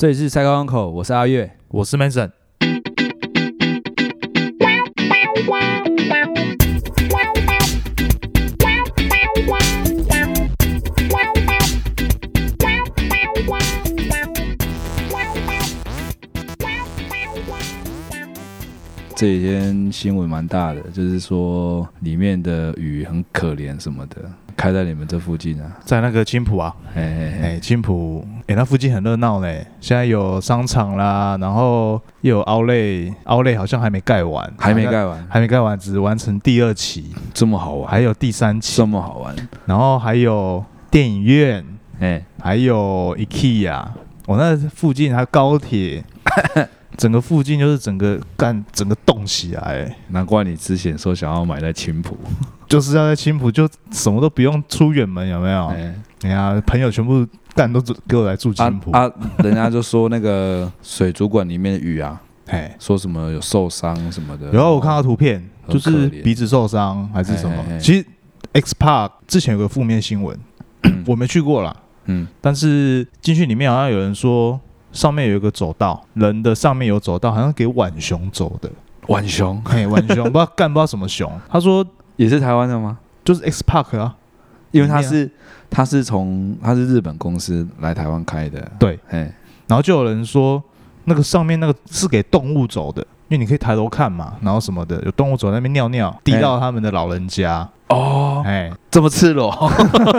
这里是赛高港口，我是阿月。我是 Mason。这几天新闻蛮大的，就是说里面的鱼很可怜什么的，开在你们这附近啊。在那个青浦啊，嘿嘿嘿，哎，青浦，哎，那附近很热闹呢。现在有商场啦，然后又有奥莱，奥莱好像还没盖完，还没盖完，还没盖完，只完成第二期，这么好玩，还有第三期。这，么好玩，然后还有电影院，哎，还有 IKEA，我那附近还有高铁，整个附近就是整个干整个动起来，难怪你之前说想要买在青浦，就是要在青浦就什么都不用出远门，有没有？哎，哎呀，朋友全部干都给我来住青浦，啊啊，人家就说那个水族馆里面的鱼啊，哎，说什么有受伤什么的。然后我看到图片，就是鼻子受伤还是什么嘿嘿嘿。其实 X Park 之前有个负面新闻，我没去过啦，嗯，但是进去里面好像有人说上面有一个走道，人的上面有走道，好像给浣熊走的。浣熊嘿，浣熊不知道干不知道什么熊，他说也是台湾的吗？就是 X Park 啊，因为他是他是从他是日本公司来台湾开的，对，哎，然后就有人说那个上面那个是给动物走的。因为你可以抬头看嘛，然后什么的，有动物走在那边尿尿，滴到他们的老人家，哦，哎，这么赤裸，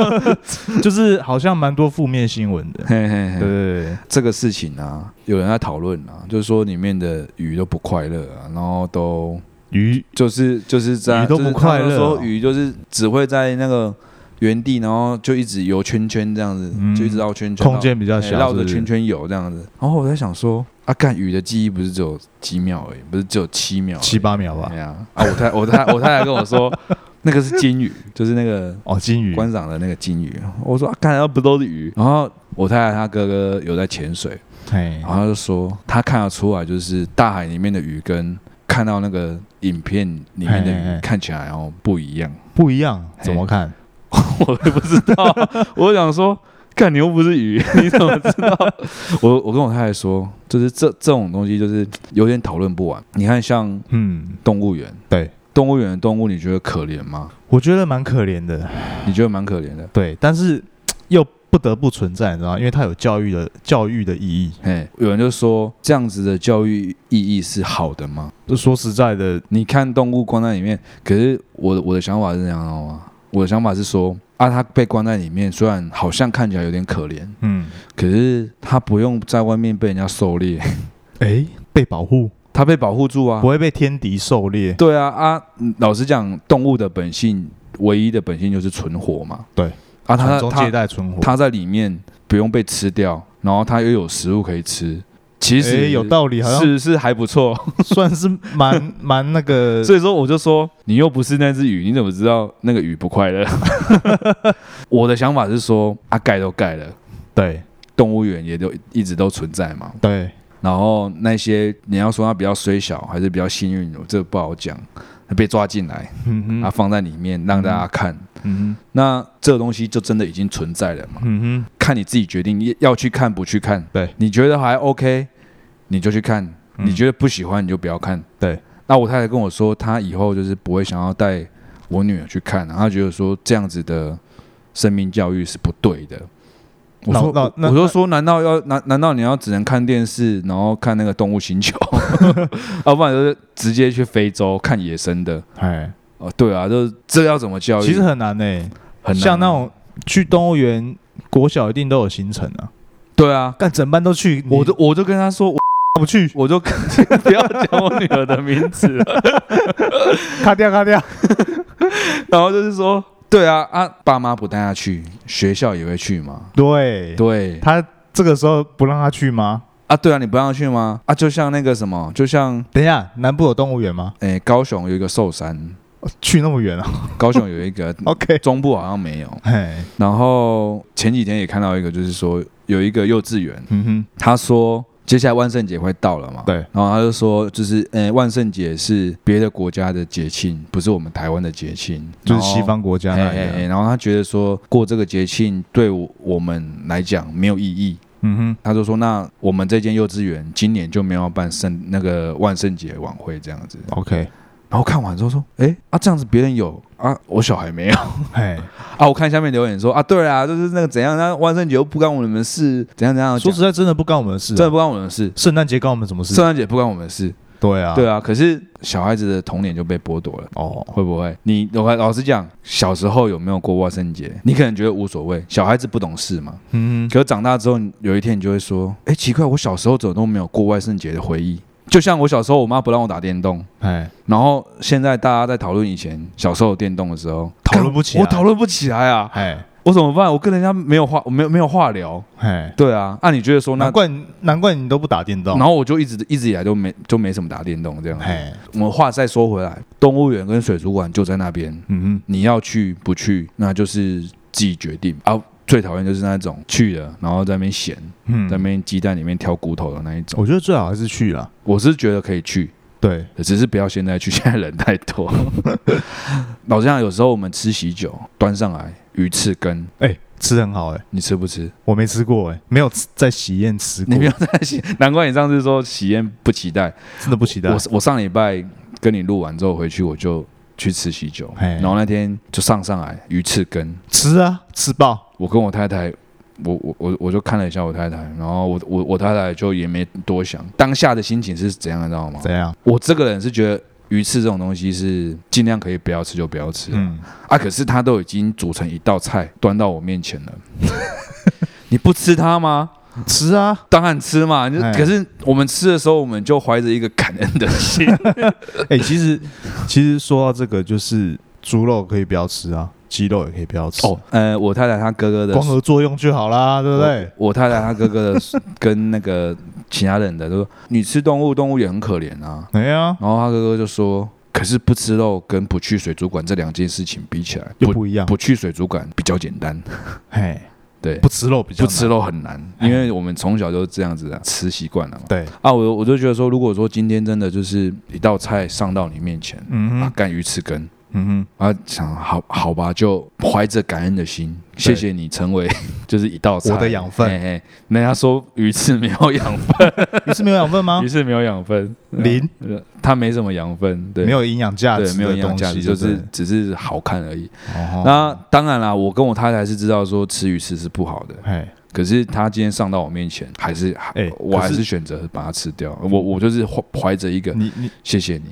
就是好像蛮多负面新闻的。嘿嘿嘿，对对对，这个事情啊，有人在讨论啊，就是说里面的鱼都不快乐啊，然后都鱼就是就是在鱼都不快乐们说哦鱼就是只会在那个原地，然后就一直游圈圈这样子，嗯就一直绕圈圈，空间比较哎小，绕着圈圈游这样子。然后我在想说，啊，干鱼的记忆不是只有几秒而已，不是只有七秒，七八秒吧对。呀，啊，我太我太我太太跟我说，那个是金鱼，就是那个哦，金鱼，观赏的那个金鱼。我说，啊，看到不都是鱼？然后我太太她哥哥有在潜水，嘿然，后他就说他看得出来，就是大海里面的鱼跟看到那个影片里面的嘿嘿嘿鱼看起来哦不一样。不一样，怎么看？我也不知道，我想说，看你又不是鱼，你怎么知道？我我跟我太太说，就是这这种东西就是有点讨论不完。你看，像嗯，动物园，对，动物园的动物，你觉得可怜吗？我觉得蛮可怜的，你觉得蛮可怜的。对，但是又不得不存在，你知道吗？因为它有教育的教育的意义。哎，有人就说这样子的教育意义是好的吗？就说实在的，你看动物关在里面，可是我的我的想法是这样的吗？我的想法是说，啊，它被关在里面，虽然好像看起来有点可怜，嗯，可是它不用在外面被人家狩猎，哎，被保护，它被保护住啊不。会被天敌狩猎。对啊啊，嗯老实讲，动物的本性唯一的本性就是存活嘛。对啊，它传宗接它代存活，它在里面不用被吃掉，然后它又有食物可以吃，其哎实有道理，好像是是还不错。算是蛮 蛮那个。所以说，我就说你又不是那只鱼，你怎么知道那个鱼不快乐？我的想法是说，啊，盖都盖了，对动物园也都一直都存在嘛。对，然后那些你要说它比较虽小还是比较幸运，我这个不好讲。被抓进来，嗯，啊，放在里面让大家看，嗯那这个东西就真的已经存在了嘛，？嗯哼，看你自己决定，你要去看不去看。对，你觉得还 OK，你就去看；嗯你觉得不喜欢，你就不要看。对，那我太太跟我说，她以后就是不会想要带我女儿去看，然后她觉得说这样子的生命教育是不对的。我说，我就说，难道要难难道你要只能看电视，然后看那个动物星球，要不然就是直接去非洲看野生的？哎，哦，对啊，就是这要怎么教育？其实很难呢。很难啊像那种去动物园，国小一定都有行程啊，对啊，干整班都去，我就我就跟他说，我 不去，我就 不要讲我女儿的名字了。卡掉卡掉。然后就是说，对啊啊，爸妈不带她去，学校也会去嘛。对，对他这个时候不让他去吗？啊，对啊，你不让她去吗？啊，就像那个什么，就像等一下，南部有动物园吗？诶，高雄有一个寿山，哦去那么远啊高雄有一个？OK，中部好像没有。哎，然后前几天也看到一个，就是说有一个幼稚园，嗯哼，他说接下来万圣节会到了嘛，对，然后他就说，就是呃，万圣节是别的国家的节庆，不是我们台湾的节庆，就是西方国家然后。那嘿嘿嘿，然后他觉得说过这个节庆对我我们来讲没有意义，嗯哼他就说，那我们这间幼稚园今年就没有要办圣那个万圣节晚会这样子。，OK，然后看完之后说，哎啊这样子别人有啊，我小孩没有嘿，啊。我看下面留言说啊，对啊，就是那个怎样，那万圣节又不干我们的事，怎样怎样讲。说实在，真的不干我们的事啊，真的不干我们的事，圣诞节干我们什么事？圣诞节不干我们的事。对啊，对啊，可是小孩子的童年就被剥夺了。哦，会不会？你我老实讲，小时候有没有过万圣节？你可能觉得无所谓，小孩子不懂事嘛。嗯可是长大之后，有一天你就会说：“哎，奇怪，我小时候怎么都没有过万圣节的回忆？”就像我小时候，我妈不让我打电动，哎，然后现在大家在讨论以前小时候有电动的时候，讨论不起来我讨论不起来啊！哎，我怎么办？我跟人家没有话，我没有没有话聊。哎，对啊，按、你觉得说那难，怪难怪你都不打电动，然后我就一直一直以来都没就没什么打电动这样。哎，我们话再说回来，动物园跟水族馆就在那边，嗯哼你要去不去，那就是自己决定啊。最讨厌就是那种去了，然后在那边闲，嗯，在那边鸡蛋里面挑骨头的那一种。我觉得最好还是去了，我是觉得可以去，对，只是不要现在去，现在人太多。老实讲，有时候我们吃喜酒，端上来鱼翅羹，哎，吃很好，哎，你吃不吃？我没吃过，哎，没有在喜宴吃过你没，有在喜，难怪你上次说喜宴不期待。真的不期待我，我上礼拜跟你录完之后回去，我就去吃喜酒，然后那天就上上来鱼翅羹，吃啊，吃爆，我跟我太太，我我我我就看了一下我太太，然后我我我太太就也没多想，当下的心情是怎样，你知道吗？怎样？我这个人是觉得鱼翅这种东西是尽量可以不要吃就不要吃、嗯，啊，可是它都已经煮成一道菜端到我面前了，你不吃它吗？吃啊，当然吃嘛，就哎可是我们吃的时候，我们就怀着一个感恩的心。哎、其实其实说到这个，就是猪肉可以不要吃啊，鸡肉也可以不要吃，哦，呃，我太太她哥哥的光合作用就好啦，对不对？我我太太她哥哥的跟那个其他人的都说，你吃动物，动物也很可怜啊。哎呀，然后他哥哥就说，可是不吃肉跟不去水族馆这两件事情比起来，不又不一样。不去水族馆比较简单。嘿，对，不吃肉比较不吃，肉很难，因为我们从小就这样子啊，吃习惯了嘛。对，啊，我我就觉得说，如果说今天真的就是一道菜上到你面前，啊，嗯啊，干鱼翅羹。嗯哼啊，想好好吧，就怀着感恩的心，谢谢你成为 就是一道菜。我的养分。嘿嘿。人家说鱼翅没有养分，鱼翅没有养分吗？鱼？翅没有养分，零，呃它没什么养分，对，没有营养价值对，的没有营养东西价值，就对？是只是好看而已。哦。那当然啦，我跟我太太是知道说吃鱼翅是不好的，哎，可是她今天上到我面前，还是还哎我还是是选择把它吃掉。我我就是怀怀着一个你你谢谢你，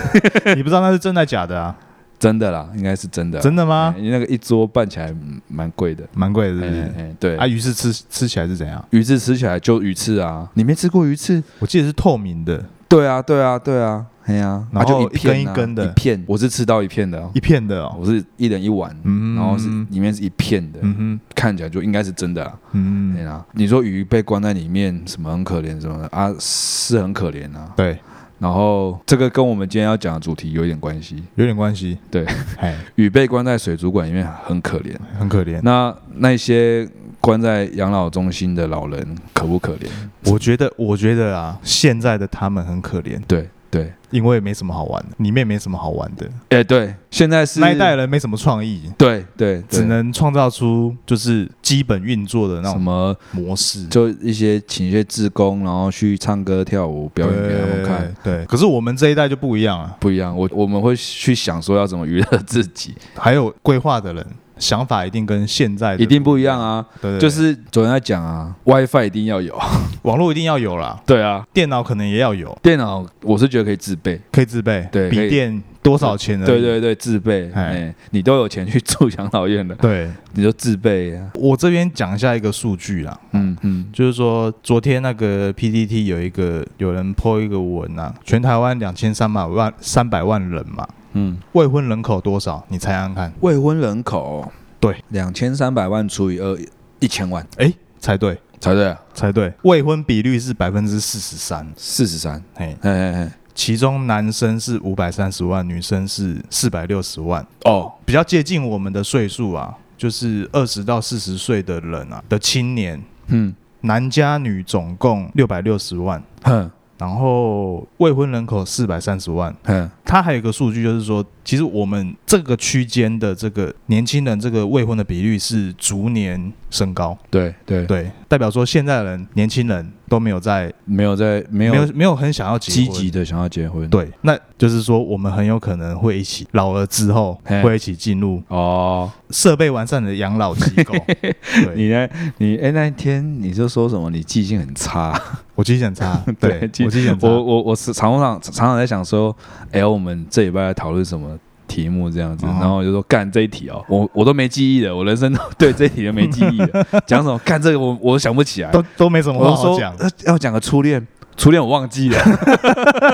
你不知道那是真的假的啊？真的啦，应该是真的，真的吗？哎你那个一桌办起来嗯蛮贵的，蛮贵的，是不哎是？哎对啊，鱼翅吃吃起来是怎样？鱼翅吃起来就鱼翅啊，你没吃过鱼翅？我记得是透明的，对啊，对啊，对啊，哎呀、然后啊就一片、啊、一根一根的一片，我是吃到一片的、哦一，片的哦。我是一人一碗，嗯然后是里面是一片的，嗯哼，看起来就应该是真的啊。嗯对啊，你说鱼被关在里面，什么很可怜什么的啊，是很可怜啊。对，然后这个跟我们今天要讲的主题有一点关系，有点关系。对，哎，鱼被关在水族馆里面很可怜，很可怜。那那些关在养老中心的老人可不可怜？我觉得，我觉得啊，现在的他们很可怜，对对，因为没什么好玩的，里面没什么好玩的，哎对，现在是那一代人没什么创意，对对，对。只能创造出就是基本运作的那种什么模式，就一些请一些志工，然后去唱歌跳舞表演给他们看。对。对，可是我们这一代就不一样啊，不一样，我我们会去想说要怎么娱乐自己，还有规划的人想法一定跟现在一定不一样啊。对就是昨天在讲啊，WiFi 一定要有，网络一定要有啦，对啊，电脑可能也要有，电脑我是觉得可以自备，可以自备，对笔电多少钱而已？对对对，自备，哎哎，你都有钱去住养老院了，对，你就自备。啊，我这边讲一下一个数据啦，嗯嗯，就是说，昨天那个 PPT 有一个有人 po 一个文啊，全台湾两千三百万三百万人嘛，嗯，未婚人口多少？你猜猜看？未婚人口对，两千三百万除以二，一千万。哎，猜对，猜对啊，猜对，未婚比率是百分之四十三，四十三，嘿，哎哎哎，其中男生是五百三十万，女生是四百六十万，哦，比较接近我们的岁数啊，就是二十到四十岁的人啊的青年，嗯。男加女总共六百六十万，哼然后未婚人口四百三十万。嗯，他还有一个数据，就是说其实我们这个区间的这个年轻人这个未婚的比率是逐年升高，对对，对，代表说现在的人年轻人都没有在没有在没有没有没有很想要结积婚极的想要结婚。对，那就是说我们很有可能会一起老了之后嘿会一起进入哦，设备完善的养老机构。对，你呢？你哎，那一天你就说什么？你记性很差。我记性很差，对，记我记性很差。我我我是常常常常在想说，哎，我们这礼拜要讨论什么？题目这样子，哦然后我就说干这一题哦，我我都没记忆了，我人生都 对这一题都没记忆了，讲什么干这个我我想不起来，都都没什么好讲。呃要讲个初恋，初恋我忘记了，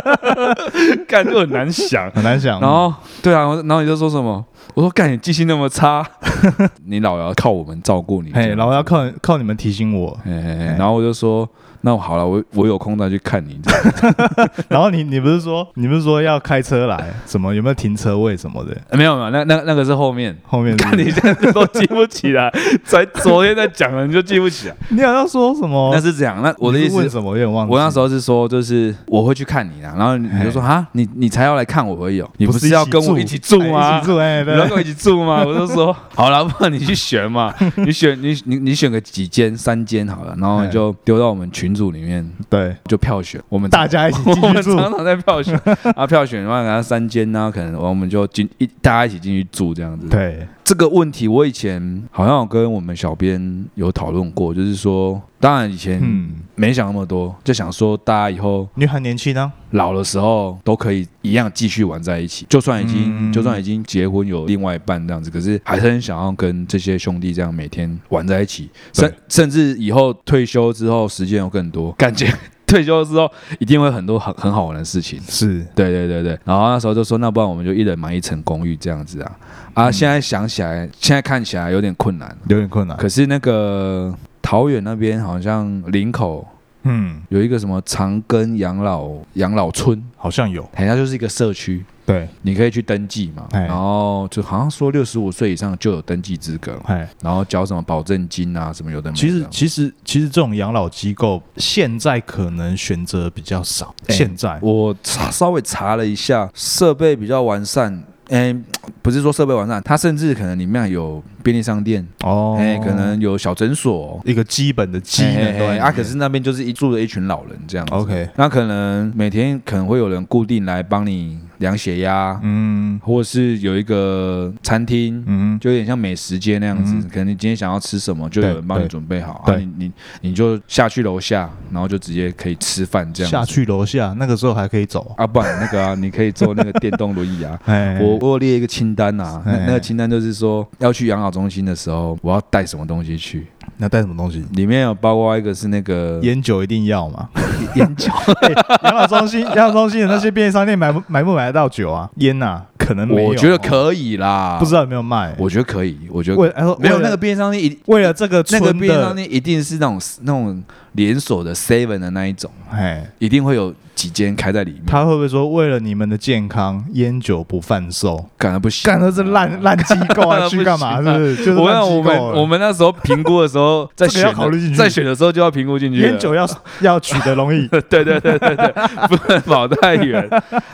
干就很难想。很难想。然后对啊，然后你就说什么？我说干你记性那么差，你老要靠我们照顾你。嘿，然后要靠靠你们提醒我。嘿嘿嘿，然后我就说，那好了，我我有空再去看你。然后你你不是说你不是说要开车来，什么有没有停车位什么的？呃没有没有，那那那个是后面。后面是看你现在都记不起来，才昨天在讲了你就记不起来。你好像说什么？那是这样，那我的意思，是问什么？有点忘记。我那时候是说，就是我会去看你啦，然后你就说啊，你你才要来看我而已哦，你不是要跟我一起住吗哎一起？住哎，对你要跟我一起住吗？我就说好了，不然你去选嘛，你选你你你选个几间三间好了，然后你就丢到我们群组里面对，就票选，我们大家一起 进去住。常常在票选啊，票选的话，给他三间呢，可能我们就进一大家一起进去住这样子。对，这个问题，我以前好像有跟我们小编有讨论过，就是说，当然以前嗯，没想那么多，就想说大家以后你很年轻啊，老的时候都可以一样继续玩在一起，就算已经、嗯。就算已经结婚有另外一半这样子，可是还是很想要跟这些兄弟这样每天玩在一起，甚甚至以后退休之后时间有更多，感觉 退休之后一定会很多很很好玩的事情。是对对对对，然后那时候就说，那不然我们就一人买一层公寓这样子啊啊！嗯现在想起来，现在看起来有点困难，有点困难。可是那个桃园那边好像林口嗯，有一个什么长庚养老养老村，好像有。好像就是一个社区，对，你可以去登记嘛，哎然后就好像说六十五岁以上就有登记资格，哎，然后交什么保证金啊，什么有的。其实其实其实这种养老机构现在可能选择比较少。哎现在我查稍微查了一下，设备比较完善。哎，不是说设备完善，它甚至可能里面有便利商店，哦，哎，可能有小诊所，一个基本的机能啊，可是那边就是一住了一群老人这样子。OK，那可能每天可能会有人固定来帮你量血压，嗯或者是有一个餐厅，嗯，就有点像美食街那样子。嗯可能你今天想要吃什么，就有人帮你准备好，对啊，你你你就下去楼下，然后就直接可以吃饭这样。下去楼下那个时候还可以走。啊，不然那个啊，你可以坐那个电动轮椅啊。哎，我我列一个清单啊，那哎那个清单就是说要去养老中心的时候，我要带什么东西去，那带什么东西？里面有包括一个是那个烟酒一定要嘛？烟酒，养老中心，养老中心的那些便利商店买不买不买得到酒啊？烟呐、可能。我觉得，可以啦，不知道有没有卖。我觉得可以，我觉得为哎没有那个便利商店一为了这个那个便利商，店一定是那种那种连锁的 Seven 的那一种，哎，一定会有几间开在里面。他会不会说为了你们的健康，烟酒不贩售？干的不行，干的是烂 烂机构啊，不去干嘛？行啊是不是？就是我烂机构让我们我们那时候评估的时候，在选在选的时候就要评估进去。烟酒要要取得容易。对对对对对，不能跑太远。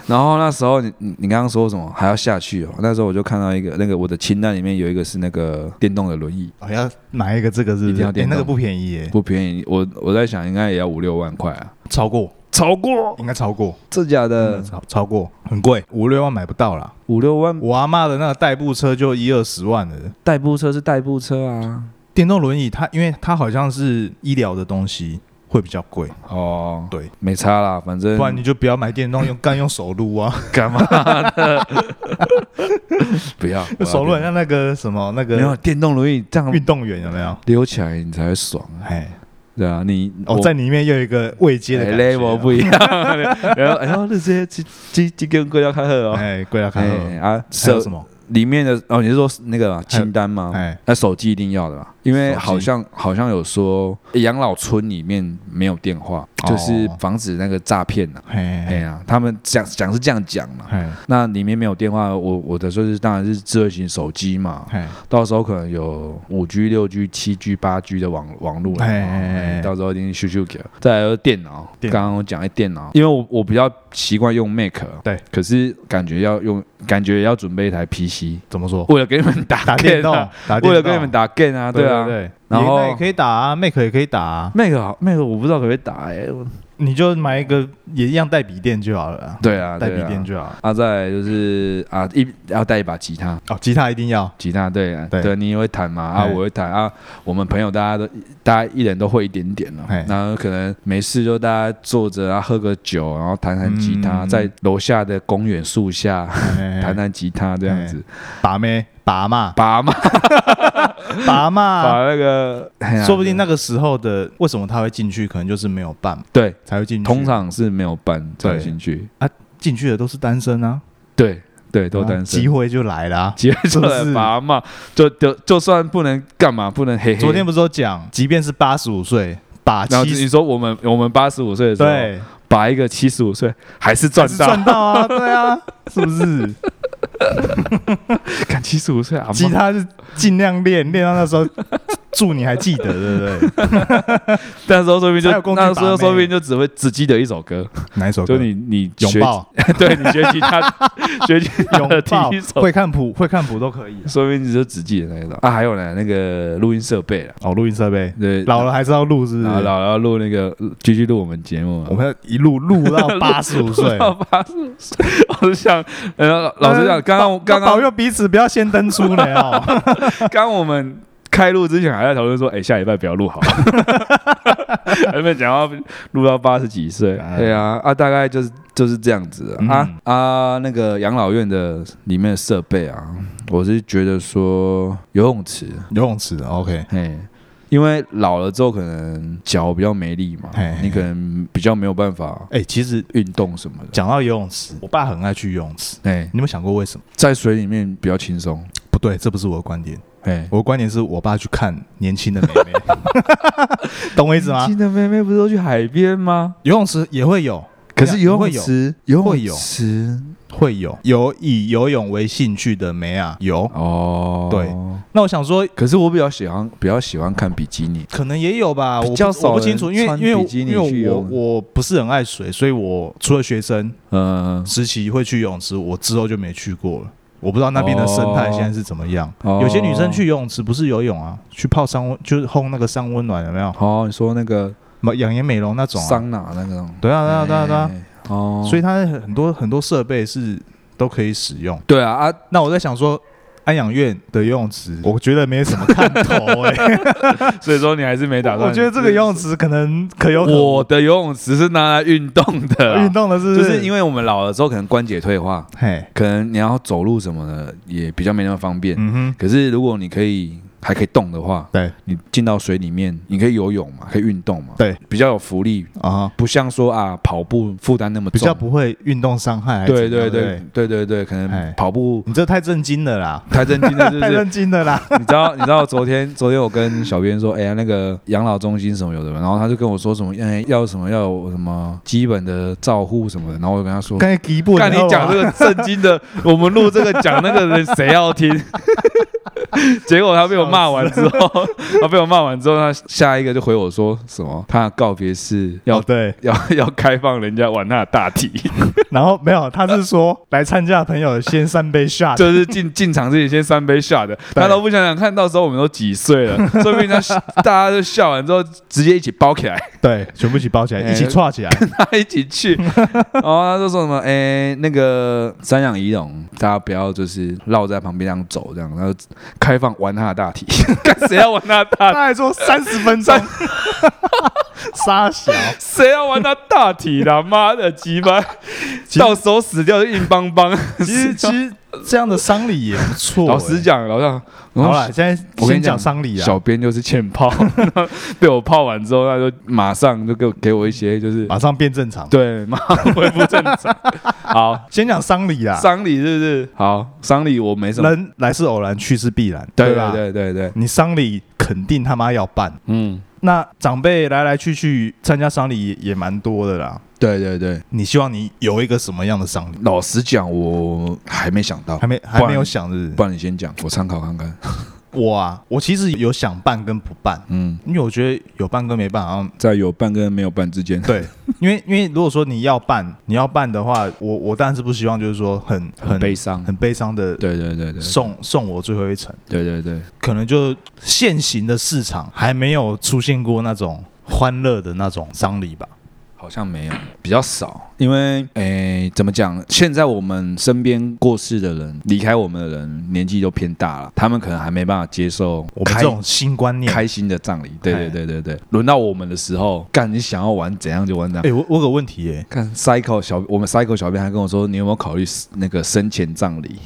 然后那时候你你你刚刚说什么还要下去哦？那时候我就看到一个那个我的清单里面有一个是那个电动的轮椅，我要买一个这个是一定要电动那个不便宜耶，不便宜，我我在想应该也要五六万块啊，超过，超过应该超过，这假的嗯超超过，很贵，五六万买不到啦。五六万，我阿妈的那个代步车就一二十万了。代步车是代步车啊。电动轮椅它，因为它好像是医疗的东西，会比较贵。哦，对，没差啦，反正不然你就不要买电动，用干用手撸啊，干嘛的？不要 手撸像那个什么那没有个电动轮椅这样运动员有没有？溜起来你才会爽啊。哎，对啊，你哦，在里面又有一个未接的哎 level 不一样，然后然后，这些鸡鸡鸡跟贵要开喝哦。哎，贵要看哎二，啊，手还有什么？里面的哦，你是说那个清单吗？哎，那手机一定要的嘛？因为好像好像有说养老村里面没有电话，就是哦防止那个诈骗呐。嘿哎嘿呀，他们讲讲是这样讲嘛。那里面没有电话，我我的说是当然是智慧型手机嘛，到时候可能有五 G、六 G、七 G、八 G 的网网络了，到时候一定修修给。再来就是电脑，刚刚我讲的电脑，因为我我比较习惯用 Mac，对，可是感觉要用，感觉要准备一台 PC，怎么说？为了给你们打打电动啊，，打电动。为了给你们打 game 啊，对啊。对，然后也那也可以打啊，Mac 也可以打啊，Mac 好，Mac 我不知道可不可以打哎、我你就买一个也一样带笔电就好了啊，对啊，带对啊笔电就好。啊，再来就是啊，一要带一把吉他，哦，吉他一定要，吉他对啊对。对，你也会弹嘛？啊，嘿我会弹。啊，我们朋友大家都大家一人都会一点点了嘿，然后可能没事就大家坐着啊，喝个酒，然后弹弹吉他，嗯。在楼下的公园树下弹弹弹吉他这样子，把妹把嘛。拔嘛。拔嘛，把那个，说不定那个时候的为什么他会进去，可能就是没有办对，才会进去。通常是没有办才进去。啊，进去的都是单身啊，对对，都单身。机。会就来了啊。结出来是拔嘛，就就就算不能干嘛，不能嘿嘿。昨天不是说讲，即便是八十五岁，把然后七十你说我们我们八十五岁的时候，对。把一个七十五岁还是赚到，赚到啊，对啊，是不是？看七十五岁啊，吉他是尽量练，练到那时候，祝你还记得，对不对？那时候说不定就那时候说不定就只会只记得一首歌，哪一首歌？就你你拥抱，对你学吉他 学吉他拥的抱第一，首，会看谱，会看谱都可以啊。说不定你就只记得那一首啊。还有呢，那个录音设备啊，哦，录音设备对，老了还是要录，是不是？老了要录那个继续录我们节目啊我。们要一路录到八十五岁。到八十五岁，我是想，呃，老老刚刚刚刚保佑彼此不要先登出来哦。刚我们开录之前还在讨论说，哎、下礼拜不要录好，还没讲要录到八十几岁。哎对啊，啊，大概就是就是这样子啊、啊啊，那个养老院的里面的设备啊，我是觉得说游泳池，游泳池，OK，嘿。因为老了之后，可能脚比较没力嘛，你可能比较没有办法哎，其实运动什么的。讲到游泳池，我爸很爱去游泳池。哎，你有没有想过为什么？在水里面比较轻松。不对，这不是我的观点。哎，我的观点是我爸去看年轻的妹妹，懂我意思吗？年轻的妹妹不是都去海边吗？游泳池也会有，可是游泳池，游泳池会有有以游泳为兴趣的没啊，有。哦，对。那我想说，可是我比较喜欢比较喜欢看比基尼，可能也有吧，比较少我不清楚，因为因为因为我我不是很爱水，所以我除了学生嗯，实习会去游泳池，我之后就没去过了。我不知道那边的生态现在是怎么样。哦有些女生去游泳池不是游泳啊，去泡桑温，就是烘那个桑温暖，有没有？哦，你说那个美养颜美容那种啊。桑拿那种，对啊，对啊，对啊，对啊。哎，哦，所以它很多很多设备是都可以使用。对啊啊，那我在想说，安养院的游泳池，我觉得没什么看头哎、所以说你还是没打算。我觉得这个游泳池可能可有可无我的游泳池是拿来运动的啦，运动的是就是因为为我们老了之后可能关节退化，嘿，可能你要走路什么的也比较没那么方便。嗯哼，可是如果你可以还可以动的话，对你进到水里面，你可以游泳嘛，可以运动嘛，对，比较有浮力，啊，不像说啊跑步负担那么重，比较不会运动伤害对。对对对对对对，可哎能跑步你这太震惊了啦，太震惊了，太？震惊了啦。你知道你知道昨天昨天我跟小编说，哎呀那个养老中心什么有的，然后他就跟我说什么，哎要什么要有什么基本的照护什么的，然后我就跟他说，看你讲这个震惊的，我们录这个讲那个人谁要听？结果他被我骂完之后，他被我骂完之后，他下一个就回我说什么？他的告别是 要、哦对，要要开放人家玩他的大体，然后没有，他是说来参加的朋友先三杯 shot，就是进进场之前先三杯下的，对。他都不想想看到时候我们都几岁了，说不定他大家就笑完之后直接一起包起来，对，全部一起包起来，哎。一起串起来。跟他一起去，然后他就说什么，哎、那个三养仪容，大家不要就是绕在旁边这样走，这样，然后开放玩他的大体，看 谁要玩他的大体。他还说三十分钟，沙小，谁要玩他大体啦？妈的鸡巴，到时候死掉就硬邦邦。其实其实这样的丧礼也不错、老实讲，老实好了，现在先我跟你讲讲丧礼啊。小编就是欠炮，被我泡完之后，他就马上就给我给我一些就是马上变正常。对，马上恢复正常。好，先讲丧礼啊，丧礼是不是？好，丧礼我没什么。人来是偶然，去是必然，对吧？对对对对，你丧礼肯定他妈要办。嗯，那长辈来来去去参加丧礼也也蛮多的啦。对对对。你希望你有一个什么样的丧礼？老实讲，我还没想到还，没还没有想是不是不然你先讲，我参考看看。我啊，我其实有想办跟不办，嗯，因为我觉得有办跟没办好像在有办跟没有办之间，对，因为因为如果说你要办，你要办的话，我我当然是不希望就是说很很悲伤。很悲伤的对对对对，送送我最后一程，对对对，可能就现行的市场还没有出现过那种欢乐的那种丧礼吧。好像没有，比较少。因为，诶，怎么讲？现在我们身边过世的人、离开我们的人，年纪都偏大了，他们可能还没办法接受开我们这种新观念，开心的葬礼。对对对对对，轮到我们的时候，干你想要玩怎样就玩怎样。哎、我我有个问题耶、看 Cycle 小，我们 Cycle 小编还跟我说，你有没有考虑那个生前葬礼？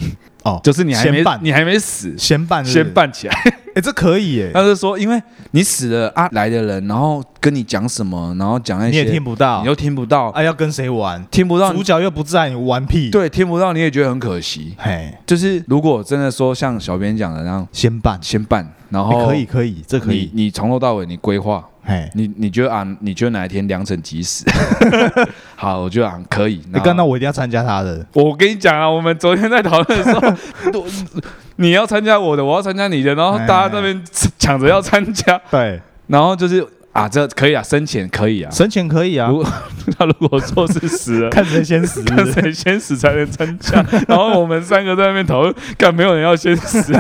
哦，就是你还没你还没死，先办先，办起来。哎、这可以耶、他就说，因为你死了啊，来的人，然后跟你讲什么，然后讲那些，你也听不到。你，又听不到，啊，要跟谁玩？听不到主，角又不在，你玩屁？，对，听不到，你也觉得很可惜。嘿，就是如果真的说像小编讲的那样，先办，先办，然哎后可以可以，这可以，你从头到尾你规划，嘿，你你觉得啊，你觉得哪一天良辰吉时？好，我觉得啊可以。你刚到我一定要参加他的，我跟你讲啊，我们昨天在讨论的时候，都你要参加我的，我要参加你的，然后哎大家那边抢着要参加，对，然后就是啊，这可以啊，生前可以啊。生前可以啊如，果他如果说是死了，看谁先死，看谁先死才能参加，然后我们三个在那边讨论，看没有人要先死。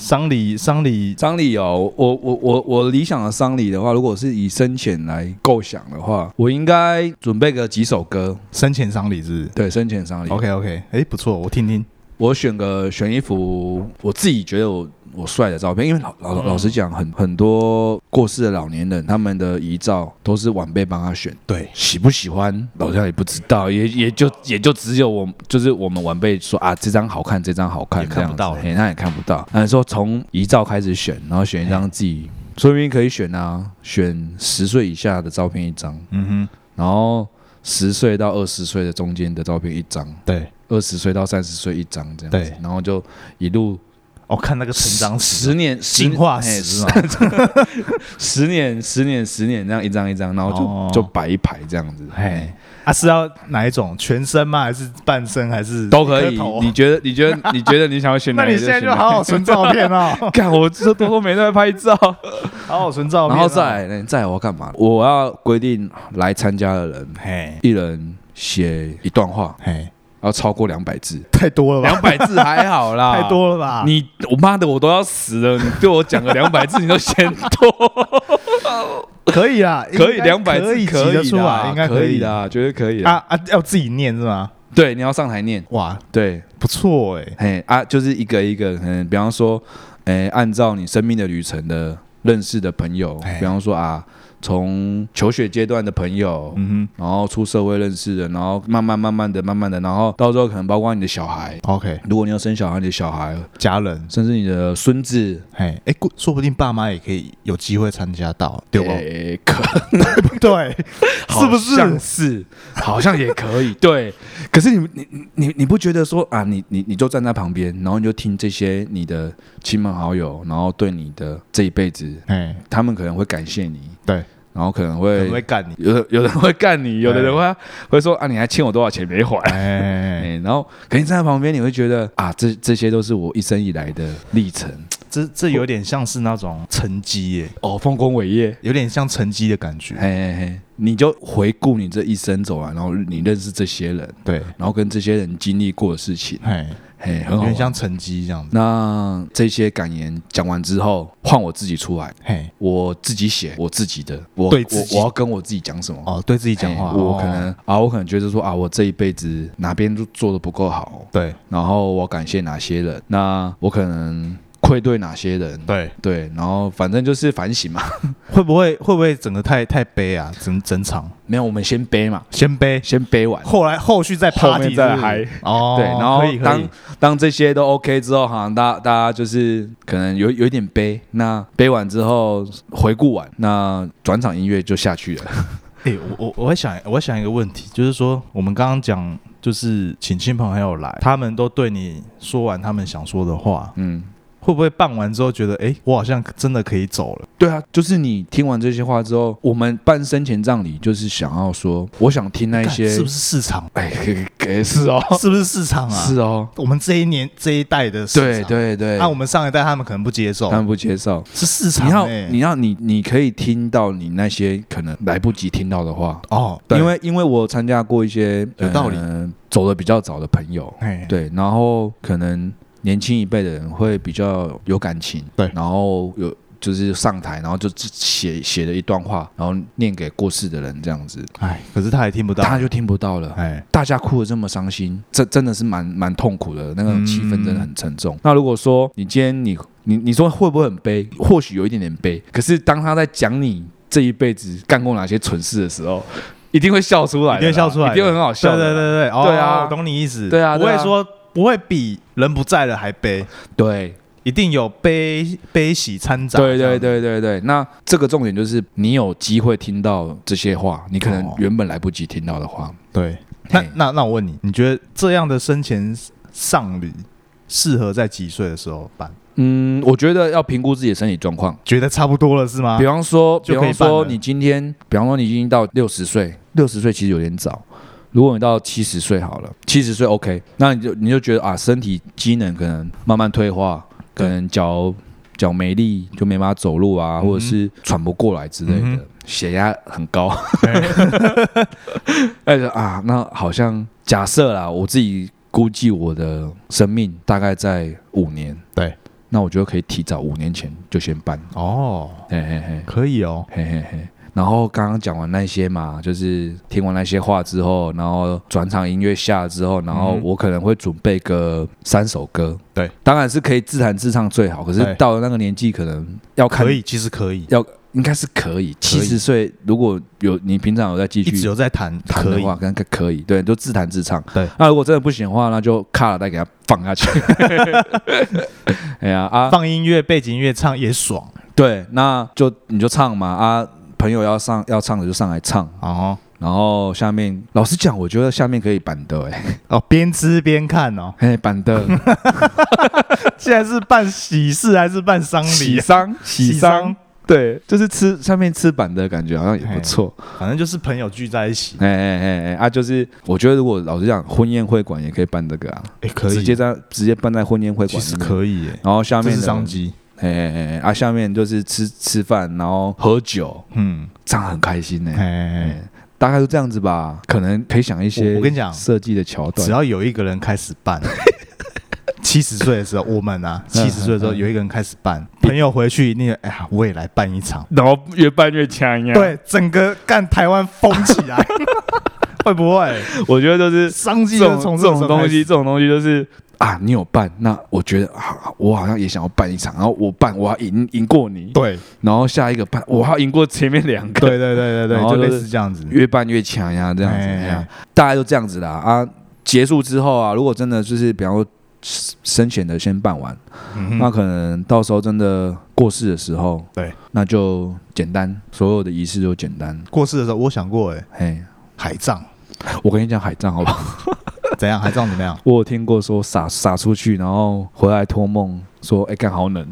丧礼丧礼丧礼哦，我我我我理想的丧礼的话，如果是以生前来构想的话，我应该准备个几首歌，生前丧礼是不是对，生前丧礼。？OK OK，哎，不错，我听听。我选个选一幅我自己觉得我我帅的照片，因为老老老实讲，很很多过世的老年人，他们的遗照都是晚辈帮他选，对，喜不喜欢老家也不知道，也也就也就只有我就是我们晚辈说啊，这张好看，这张好看，看不到了。嘿，那也看不到。那说从遗照开始选，然后选一张自己，说不定可以选啊，选十岁以下的照片一张，嗯哼。然后十岁到二十岁的中间的照片一张。哼，对，二十岁到三十岁一张这样子，然后就一路哦看那个成长史，十年进化十史十年十年十年这样一张一张，然后就、哦就摆一排这样子，嘿嘿，啊是要哪一种？全身吗？还是半身？还是都可以。你觉得你觉得你觉得你想要选 哪那？你现在就好好存照片哦，一个，干我这多多没在拍照，好好存照片哦。然后再来再来我要干嘛？我要规定来参加的人嘿，一人写一段话，嘿，要超过两百字，太多了吧？两百字还好啦，太。多了吧？你我妈的，我都要死了！你对我讲个两百字，你都嫌多。可以啦，可以两百字可以挤可以得出来，应该可以可的，绝对可以的。啊啊！要自己念是吗？对，你要上台念，哇，对，不错哎，嘿啊，就是一个一个，嗯比方说，诶，按照你生命的旅程的认识的朋友，哎比方说啊，从求学阶段的朋友，嗯哼。然后出社会认识的，然后慢慢慢慢的、慢慢的，然后到时候可能包括你的小孩，，OK，如果你要生小孩，你的小孩，家人，甚至你的孙子，哎，哎，说不定爸妈也可以有机会参加到，对不？诶可 对，是不是？好像是，好像也可以。对，可是你你你你不觉得说啊，你你你就站在旁边，然后你就听这些你的亲朋好友，然后对你的这一辈子，哎，他们可能会感谢你，对，然后可能可会能会干你，有的有人会干你，有的人会会说啊，你还欠我多少钱没还？哎，哎，然后可能站在旁边，你会觉得啊，这这些都是我一生以来的历程。这这有点像是那种成绩耶，哦，丰功伟业。有点像成绩的感觉，嘿嘿嘿，你就回顾你这一生走完，然后你认识这些人，对，然后跟这些人经历过的事情，嘿，嘿，很有好像成绩这样子，那这些感言讲完之后，换我自己出来，嘿，我自己写我自己的，我对自己我我要跟我自己讲什么？哦，对自己讲话，我哦可能啊，我可能觉得说啊，我这一辈子哪边都做的不够好，对，然后我感谢哪些人，那我可能。愧对哪些人，对，对，然后反正就是反省嘛。会不会会不会整个太太悲啊？整整场？没有，我们先悲嘛，先悲，先悲完。后来后续再后 party 再嗨哦，对，然后当当这些都 OK 之后，好像大大家就是可能有有一点悲，那悲完之后回顾完，那转场音乐就下去了。哎、我我我会想，我会想一个问题，就是说，我们刚刚讲，就是请亲朋好友来，他们都对你说完他们想说的话，嗯，会不会办完之后觉得，哎、我好像真的可以走了？对啊，就是你听完这些话之后，我们办生前葬礼就是想要说，我想听那一些，是不是市场？哎，给是哦，是不是市场啊？是哦，我们这一年这一代的市对场，对对，那、我们上一代他们可能不接受他，们不接受。是市场、你要欸。你要你你可以听到你那些可能来不及听到的话，哦，因为因为我参加过一些有道理呃走的比较早的朋友，哎，对，然后可能年轻一辈的人会比较有感情，对。然后有就是上台，然后就只写写了一段话，然后念给过世的人这样子，哎，可是他也听不到，他就听不到了。哎，大家哭的这么伤心，这真的是蛮蛮痛苦的，那个嗯气氛真的很沉重。那如果说你今天你你你说会不会很悲？或许有一点点悲，可是当他在讲你这一辈子干过哪些蠢事的时候，一定会笑出来，一定会笑出来一定会很好笑对。对对对，哦对啊。我懂你意思，对啊对啊。不会说不会比人不在了还悲，对一定有悲悲喜参杂，对对，对对对，那这个重点就是你有机会听到这些话，你可能哦原本来不及听到的话。对。那那那我问你，你觉得这样的生前丧礼适合在几岁的时候办？嗯，我觉得要评估自己的身体状况。觉得差不多了是吗比？方说，比方说你今天，比方说你已经到六十岁，六十岁其实有点早。如果你到七十岁好了，七十岁 OK，那你就你就觉得啊，身体机能可能慢慢退化，可能脚脚没力，就没办法走路啊，嗯或者是喘不过来之类的嗯，血压很高。哎 啊，那好像假设啦，我自己估计我的生命大概在五年，对，那我觉得可以提早五年前就先办，哦，嘿嘿嘿。可以哦，嘿嘿嘿。然后刚刚讲完那些嘛，就是听完那些话之后，然后转场音乐下之后，然后嗯我可能会准备个三首歌。对，当然是可以自弹自唱最好，可是到了那个年纪，可能要看可以，其实可以，要应该是可以。七十岁如果有你平常有在继续一直有在弹，可以弹的话，可能可可以，对，就自弹自唱。对，那如果真的不行的话，那就卡了再给它放下去。哎呀啊，放音乐背景音乐唱也爽。对，那就你就唱嘛啊，朋友要上要唱的就上来唱，哦。然后下面老实讲，我觉得下面可以板凳哎、哦，边吃边看哦。嘿板的 现在是办喜事还是办丧礼啊？喜丧喜喜丧，对，就是吃下面吃板的感觉好像也不错，反正就是朋友聚在一起，哎哎哎哎啊，就是我觉得如果老实讲，婚宴会馆也可以办这个啊，哎，可以，直接在直接办在婚宴会其实馆里面，可以耶，然后下这是面商机。哎哎哎哎啊，下面就是吃吃饭，然后喝酒，嗯，这样很开心呢、哎哎，大概就这样子吧，可能可以想一些我我跟你讲设计的桥段只，要有一个人开始办，七十岁的时候，我们啊，七十岁的时候嗯有一个人开始办，朋友回去那个哎呀，我也来办一场，然后越办越强呀。，对，整个干台湾疯起来，会不会？我觉得就是商机这种这种东西，西，这种东西就是啊，你有办，那我觉得啊，我好像也想要办一场，然后我办，我要赢赢过你，对，然后下一个办，我要赢过前面两个，对对对对对，就类似这样子，越办越强呀，这样子，大家就这样子啦啊。结束之后啊，如果真的就是比方说生前的先办完，嗯那可能到时候真的过世的时候，对，那就简单，所有的仪式都简单。过世的时候，我想过，哎，嘿，海葬我跟你讲海葬好不好？怎样？海葬怎么样？我有听过说撒撒出去，然后回来托梦说，哎、干好冷，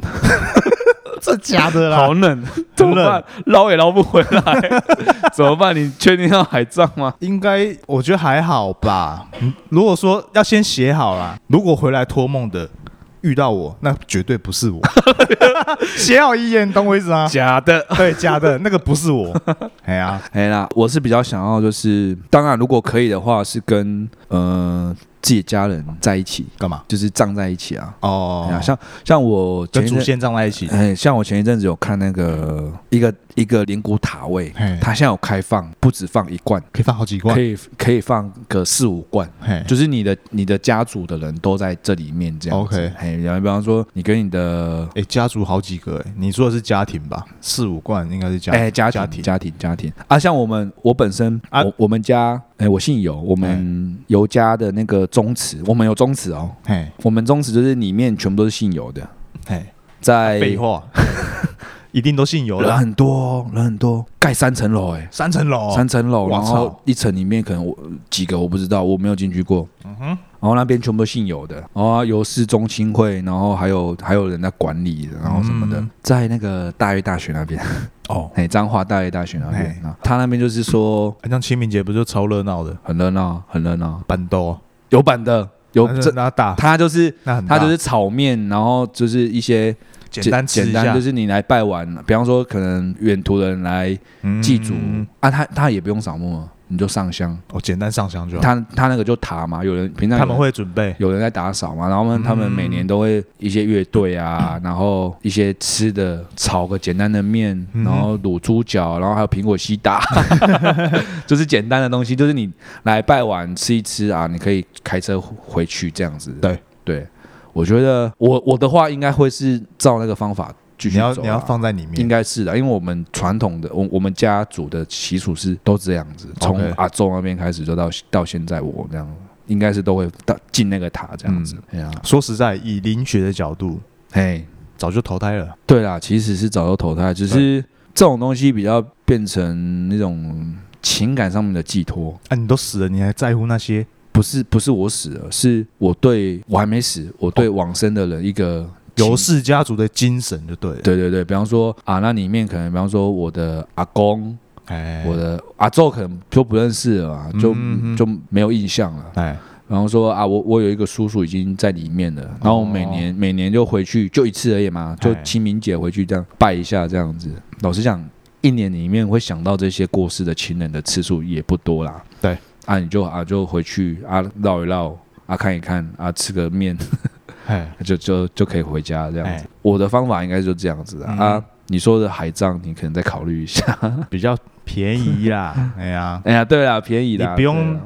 这假的啦好冷，怎么办？捞也捞不回来，怎么办？你确定要海葬吗？应该我觉得还好吧。嗯如果说要先写好啦，如果回来托梦的遇到我，那绝对不是我。写好遗言，懂我意思吗？假的。对，假的，那个不是我。哎呀，哎啦，我是比较想要，就是当然，如果可以的话，是跟呃自己家人在一起，干嘛？就是葬在一起啊。哦像像我前跟祖，先葬在一起。哎，像我前一阵子有看那个一个一个灵骨塔位嘿，它现在有开放，不止放一罐，可以放好几罐。可。以可以放个四五罐。就是你的你的家族的人都在这里面这样。OK 嘿，然后比方说你跟你的哎，家族好几个哎，你说的是家庭吧？四五罐应该是家哎家家庭。家庭家庭。啊，像我们我本身啊。我我们家哎我姓尤，我们尤家的那个宗祠，我们有宗祠哦，嘿，我们宗祠就是里面全部都是姓尤的，哎，在废话，一定都姓尤的。人很多哦人很多，盖三层楼哎。三层楼，三层楼，哇然后操一层里面可能我几个我不知道，我没有进去过。嗯哼，然后那边全部都姓尤的，然后尤氏中青会，然后还有还有人在管理，然后什么的，嗯。在那个大悦大学那边，哦，哎，彰化大悦大学那边他那边就是说啊像清明节不就超热闹的？很热闹，很热闹，板豆。有板的，有那这，那大，他就是那很大。他就是炒面，然后就是一些简单就是你来拜完，比方说可能远途的人来嗯。祭祖啊，他他也不用扫墓，你就上香，哦，简单上香就好。他他那个就塔嘛，有人平常有他们会准备。有人在打扫嘛，然后他们嗯他们每年都会一些乐队啊，然后一些吃的，炒个简单的面，嗯然后卤猪脚，然后还有苹果西打，就是简单的东西，就是你来拜完吃一吃啊，你可以开车回去这样子。对。对，我觉得我我的话应该会是照那个方法继续走啊你要你要放在里面应，该是的，因为我们传统的我我们家族的习俗是都这样子，从阿周那边开始就到到现在我这样，应该是都会到进那个塔这样子。哎呀、说实在，以灵学的角度，嘿，早就投胎了。对啦，其实是早就投胎，只是这种东西比较变成那种情感上面的寄托。啊，你都死了，你还在乎那些？不是不是我死了，是我对我还没死，我对往生的人一个情尤氏家族的精神就对了。，对对对，比方说啊，那里面可能比方说我的阿公，哎，我的阿昼可能就不认识了嘛，就、嗯就没有印象了。哎，然后说啊，我我有一个叔叔已经在里面了，然后我每年、每年就回去就一次而已嘛，就清明节回去这样拜一下这样子。老实讲，一年里面会想到这些过世的亲人的次数也不多啦。对，啊，你就啊就回去啊绕一绕啊看一看啊吃个面 哎，就就就可以回家这样子。哎我的方法应该就这样子啊。嗯啊你说的海葬，你可能再考虑一下。比较便宜啦。哎呀，哎呀，对啦，便宜啦，你不用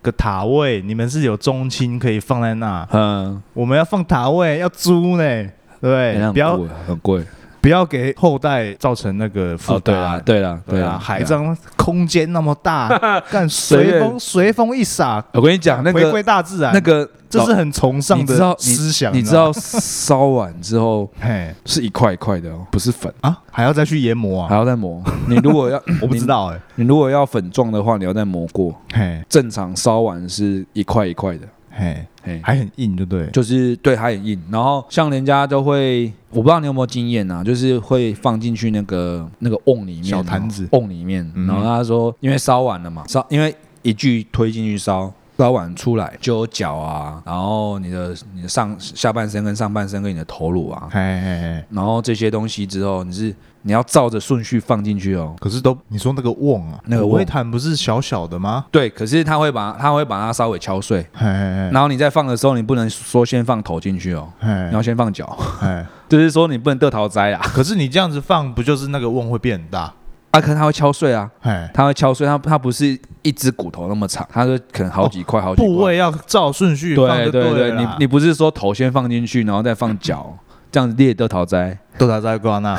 个塔位，你们是有中青可以放在那，嗯，我们要放塔位要租呢，对不要很贵。不要给后代造成那个负哦，对啦，担。对了，对啊，海。葬空间那么大，干 随风随风一洒，我跟你讲，那个回个归大自然，那个，这是很崇尚的思想，你知道烧完之后 嘿是一块一块的哦，不是粉，啊，还要再去研磨啊还啊？要再磨。你如果要，我不知道哎，你，你如果要粉状的话，你要再磨过。嘿正常烧完是一块一块的，嘿，嘿，还很硬，对不对？就是对还很硬。然后像人家都会，我不知道你有没有经验啊，就是会放进去那个那个瓮里面，小坛子瓮里面。嗯然后他说，因为烧完了嘛，烧因为一具推进去烧。烧完出来就有脚啊，然后你的你的上下半身跟上半身跟你的头颅啊，嘿嘿嘿，然后这些东西之后，你是你要照着顺序放进去哦。可是都你说那个瓮啊，那个瓮。五味坛不是小小的吗？对，可是他会把它他会把它稍微敲碎，嘿嘿嘿。然后你在放的时候，你不能说先放头进去哦，嘿。你要先放脚，嘿，就是说你不能得桃灾啊，可是你这样子放，不就是那个瓮会变很大？啊，可能它会敲碎啊，嘿，它会敲碎，它它不是一只骨头那么长，它是可能好几块好几块。部位要照顺序放就对对对，你你不是说头先放进去，然后再放脚，这样子列豆桃栽？都打在关那，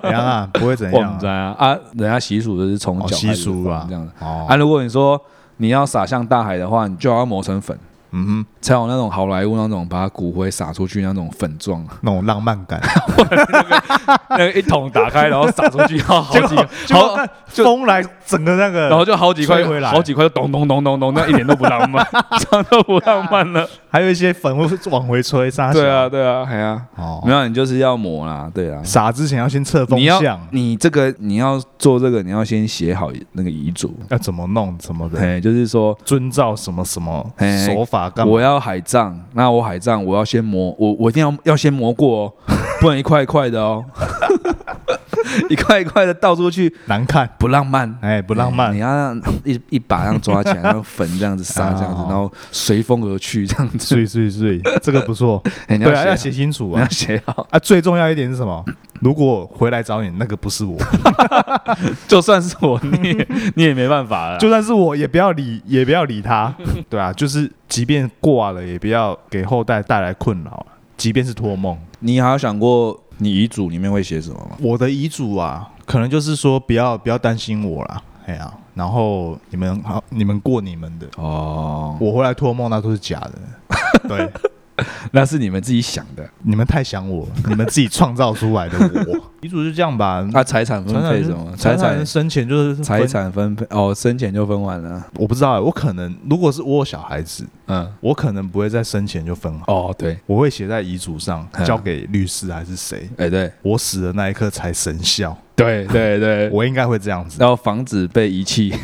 怎样啊？不会怎样啊？们在啊啊，人家习俗都是从哦习脚开始俗啊放这样子。哦啊，如果你说你要撒向大海的话，你就要磨成粉，嗯哼，才有那种好莱坞那种把骨灰撒出去那种粉状，那种浪漫感，那个一桶打开然后撒出去，要好几个，好风来，整个那个，然后就好几块回来。好几块就咚咚咚咚咚，那一点都不浪漫，这样都不浪漫了。还有一些粉会往回吹，撒对啊，，对啊，哎呀，哦。没，有你就是要抹啦，对啊。撒之前要先测风你要向，你这个你要做这个，你要先写好那个遗嘱，要怎么弄怎么的，哎，就是说遵照什么什么嘿手法干嘛？我要海葬，那我海葬我要先磨，我我一定要要先磨过哦，不能一块一块的哦。一块一块的倒出去，难看，不浪漫。哎，不浪漫你。要让一 一把这样抓起来，然后粉这样子撒这样子，哦然后随风而去这样子。所以所以所以这个不错，对啊，要写写清楚啊，要啊写好。啊！最重要一点是什么？如果回来找你，那个不是我，就算是我，你也你也没办法了。就算是我也不要理，也不要理他。对啊，就是即便挂了，也不要给后代带来困扰啊即便是托梦，你还有想过你遗嘱里面会写什么吗？我的遗嘱啊，可能就是说不要不要担心我啦，哎呀、然后你们好，你们过你们的，哦，我回来托梦那都是假的。对，那是你们自己想的。你们太想我，你们自己创造出来的我。遗嘱就这样吧。那财产分配什么？财产生前就是财，产分配哦，生前就分完了。我不知道欸，我可能如果是我有小孩子，嗯，我可能不会在生前就分好，哦，对，我会写在遗嘱上，嗯交给律师还是谁，哎，对，我死的那一刻才生效。对对对，我应该会这样子。然后防止被遗弃。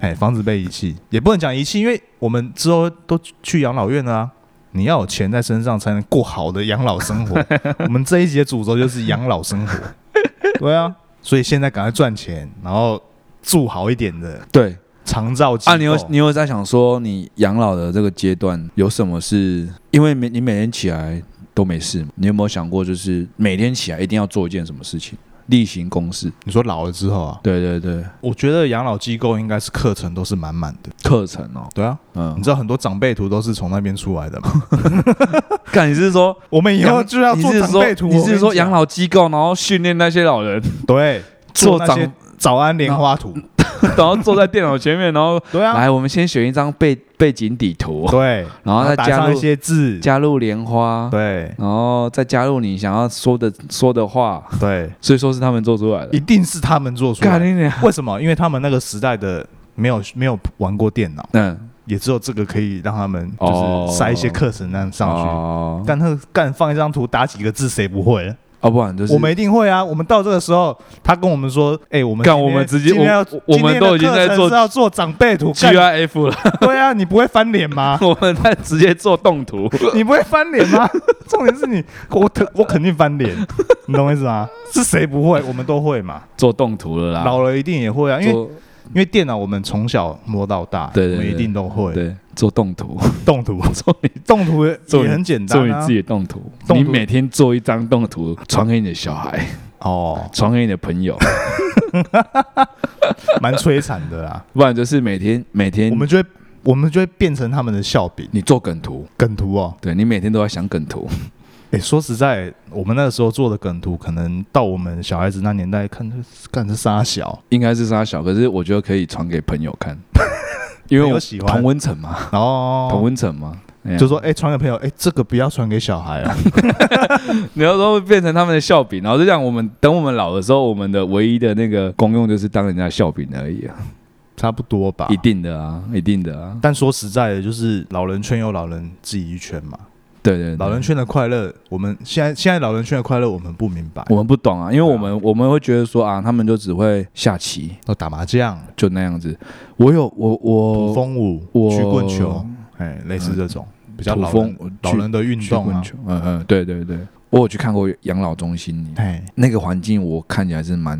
哎，防止被遗弃，也不能讲遗弃，因为我们之后都去养老院了啊。你要有钱在身上，才能过好的养老生活。我们这一节主轴就是养老生活，对啊。所以现在赶快赚钱，然后住好一点的对长照。啊，你有你有在想说，你养老的这个阶段有什么是？因为每你每天起来都没事，你有没有想过，就是每天起来一定要做一件什么事情，例行公事？你说老了之后啊，对对对，我觉得养老机构应该是课程都是满满的。课程哦，对啊，嗯你，知道很多长辈图都是从那边出来的吗？看你是说 我们以后就要做长辈图。你是说养老老机构，然后训练那些老人对做长早安莲花图？然后坐在电脑前面，然后对啊，来，我们先选一张背背景底图，对，然后再加入一些字，加入莲花，对然后再加入你想要说的说的话，对，所以说是他们做出来的一。定是他们做出来的。为什么？因为他们那个时代的没有没有玩过电脑，嗯，也只有这个可以让他们就哦是塞一些课程那样上去。哦，干那干放一张图打几个字，谁不会？要不然就是我们一定会啊！我们到这个时候，他跟我们说：“哎，我们干我们直接今天要我我们都已经在做要做长辈图。GIF 了，对啊，你不会翻脸吗？我们在直接做动图。你不会翻脸吗？重点是你，我肯我肯定翻脸，你懂我意思吗？是谁不会？我们都会嘛。做动图了啦，老了一定也会啊，因为因为电脑我们从小摸到大，我们一定都会。对做动图，动图，做你动图也很简单啊。做你自。己的动图，你每天做一张动图，传给你的小孩，哦，传给你的朋友，蛮摧残的啦。不然就是每天每天我们就会我们就会变成他们的笑柄。你做梗图，梗图哦。对你每天都在想梗图，哎，说实在，我们那个时候做的梗图，可能到我们小孩子那年代看，这干这傻小，应该是他小，可是我觉得可以传给朋友看，因为我喜欢同温层嘛，然后同温层嘛，哎呀就说哎，传给朋友，哎，这个不要传给小孩啊。你要说会变成他们的笑柄，然后就这样，我们等我们老的时候，我们的唯一的那个功用就是当人家的笑柄而已啊，差不多吧一。定的啊，一定的啊，但说实在的，就是老人圈有老人自己一圈嘛。对对对。老人圈的快乐，我们现在现在老人圈的快乐，我们不明白。我们不懂啊，因为我们我们会觉得说啊，他们就只会下棋，哦打麻将、就那样子。我有我土我风舞、我曲棍球，哎，类似这种比较老人风老人的运动嗯嗯，对对对，我有去看过养老中心，哎，那个环境我看起来是蛮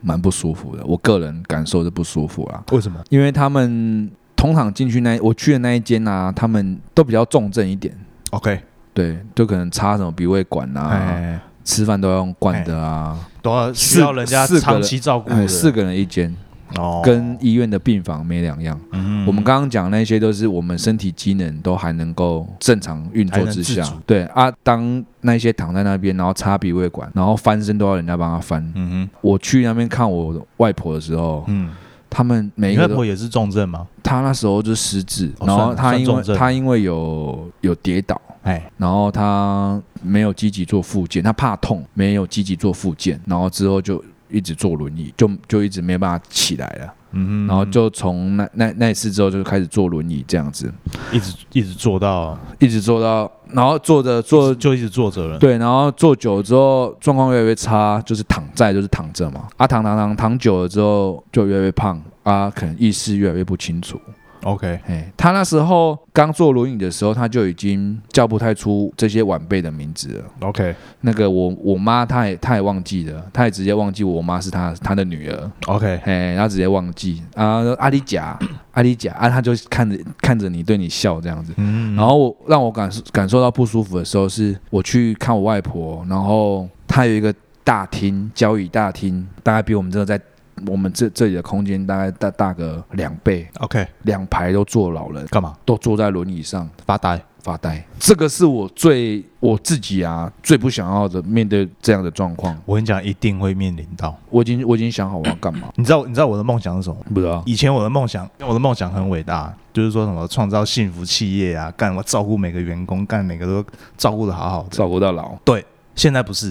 蛮不舒服的，我个人感受是不舒服啦，为什么？因为他们通常进去那我去的那一间啊，他们都比较重症一点。OK，对，就可能插什么鼻胃管啊，哎，吃饭都要用灌的啊，都要需要人家四个长期照顾的，哎四个人一间，哦，跟医院的病房没两样。嗯。我们刚刚讲那些都是我们身体机能都还能够正常运作之下。还能自主，对啊，当那些躺在那边，然后插鼻胃管，然后翻身都要人家帮他翻。嗯我去那边看我外婆的时候哼，，嗯，他们每一你个都外婆也是重症吗？她那时候就失智，然后哦算他因为算重症。他因为有有跌倒，哎，然后他没有积极做复健，他怕痛，没有积极做复健，然后之后就一直坐轮椅，就就一直没办法起来了，嗯哼，然后就从那那那一次之后就开始坐轮椅这样子，一直一直坐到，一直坐到，然后坐着坐就一直坐着了。对，然后坐久了之后状况越来越差，就是躺在就是躺着嘛，啊躺躺躺躺久了之后就越来越胖啊，可能意识越来越不清楚，OK，哎，他那时候刚坐轮椅的时候，他就已经叫不太出这些晚辈的名字了。OK 那个我我妈，她也她也忘记了，她也直接忘记我妈是她她的女儿，OK，哎，然后直接忘记。啊，阿里甲 阿里甲啊，他就看着看着你对你笑这样子。嗯，然后我让我感受感受到不舒服的时候，是我去看我外婆，然后她有一个大厅，交椅大厅，大概比我们这个在我们这这里的空间大概大大个两倍，OK 两排都坐老人，干嘛？都坐在轮椅上发呆。发呆。这个是我最我自己啊最不想要的，面对这样的状况，我跟你讲，一定会面临到。我已经我已经想好我要干嘛，你知道你知道我的梦想是什么？不知道。以前我的梦想，我的梦想很伟大，就是说什么创造幸福企业啊，干我照顾每个员工，干每个都照顾的好好的。照顾到老，对现在不是，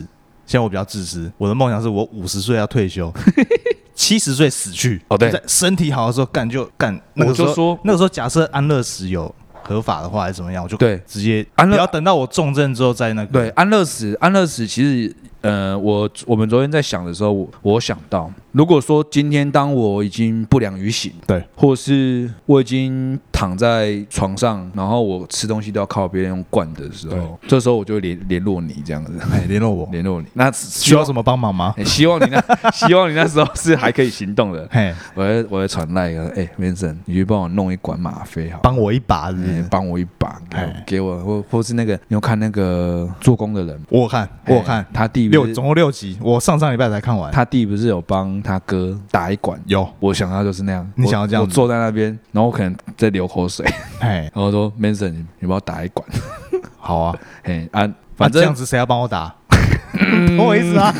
现在我比较自私。我的梦想是我五十岁要退休，七十岁死去。哦对在身体好的时候干就干。那个时候我就说那个时候假设安乐死有合法的话，还是怎么样，我就对直接安乐不要等到我重症之后再那个。对，安乐死，安乐死其实，呃，我我们昨天在想的时候，我我想到，如果说今天当我已经不良于行，对，或是我已经躺在床上，然后我吃东西都要靠别人用灌的时对候，这时候我就会联联络你这样子，哎，联络我，联络你。那？需要什么帮忙吗？欸希望你那 希望你那时候是还可以行动的。嘿，我会我会传赖个，哎、v i n c e n t 你去帮我弄一管吗啡好，帮我一把是不欸是帮我一把，给我哎给我，或或是那个，你有看那个做工的人？我看，我看欸他弟不是六总共六集，我上上礼拜才看完。他弟不是有帮他哥打一管？有，我想要就是那样，你想要这样我坐在那边，然后我可能在流口水，哎，然后说 Manson，你你帮我打一管，好啊，嘿啊，反反正正这样子谁要帮我打？懂我意思啊？